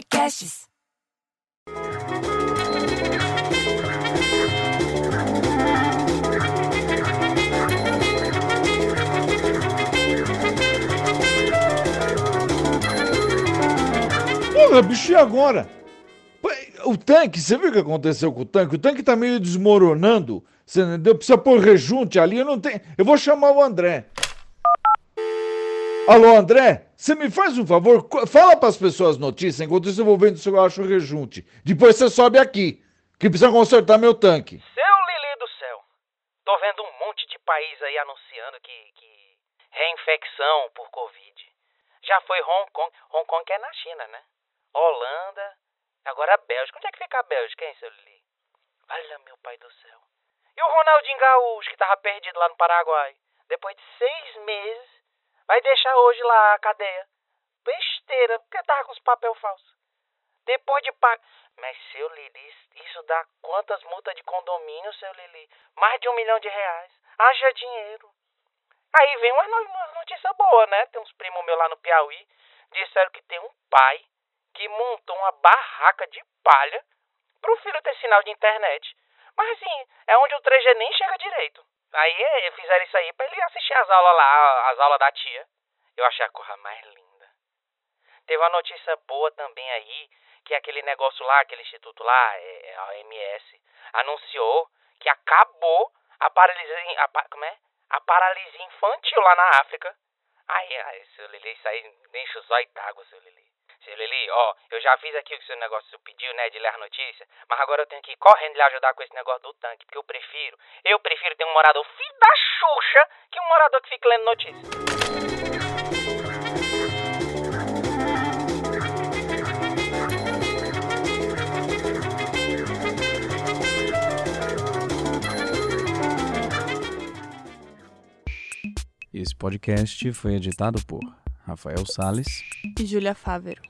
Podcasts. Porra, bicho, e agora? O tanque, você viu o que aconteceu com o tanque? O tanque tá meio desmoronando. Você entendeu? Precisa pôr rejunte ali. Eu não tenho. Eu vou chamar o André. Alô, André? Você me faz um favor? Fala pras pessoas notícias, enquanto isso eu vou vendo se eu acho o rejunte. Depois você sobe aqui, que precisa consertar meu tanque. Seu Lili do céu. Tô vendo um monte de país aí anunciando que, que reinfecção por Covid. Já foi Hong Kong. Hong Kong que é na China, né? Holanda. Agora Bélgica. Onde é que fica a Bélgica, hein, seu Lili? Olha, meu pai do céu. E o Ronaldinho Gaúcho, que tava perdido lá no Paraguai. Depois de seis meses, vai deixar hoje lá a cadeia. Besteira, porque tava com os papel falsos. Depois de pagar. Mas, seu Lili, isso dá quantas multas de condomínio, seu Lili? Mais de um milhão de reais. Haja dinheiro. Aí vem uma, uma notícia boa, né? Tem uns primos meus lá no Piauí. Disseram que tem um pai que montou uma barraca de palha pro filho ter sinal de internet. Mas assim, é onde o 3G nem chega direito. Aí eh, fizeram isso aí pra ele assistir as aulas lá, as aulas da tia. Eu achei a coisa mais linda. Teve uma notícia boa também aí, que aquele negócio lá, aquele instituto lá, é, é a OMS, anunciou que acabou a paralisia, a, como é? A paralisia infantil lá na África. Aí, aí, seu Lili, isso aí enche o zóio d'água, seu Lili. Seu Lili, ó, eu já fiz aqui o que o seu negócio pediu, né, de ler a notícia, mas agora eu tenho que ir correndo lhe ajudar com esse negócio do tanque, porque eu prefiro, eu prefiro ter um morador filho da Xuxa que um morador que fica lendo notícia. Esse podcast foi editado por Rafael Sales e Júlia Fávero.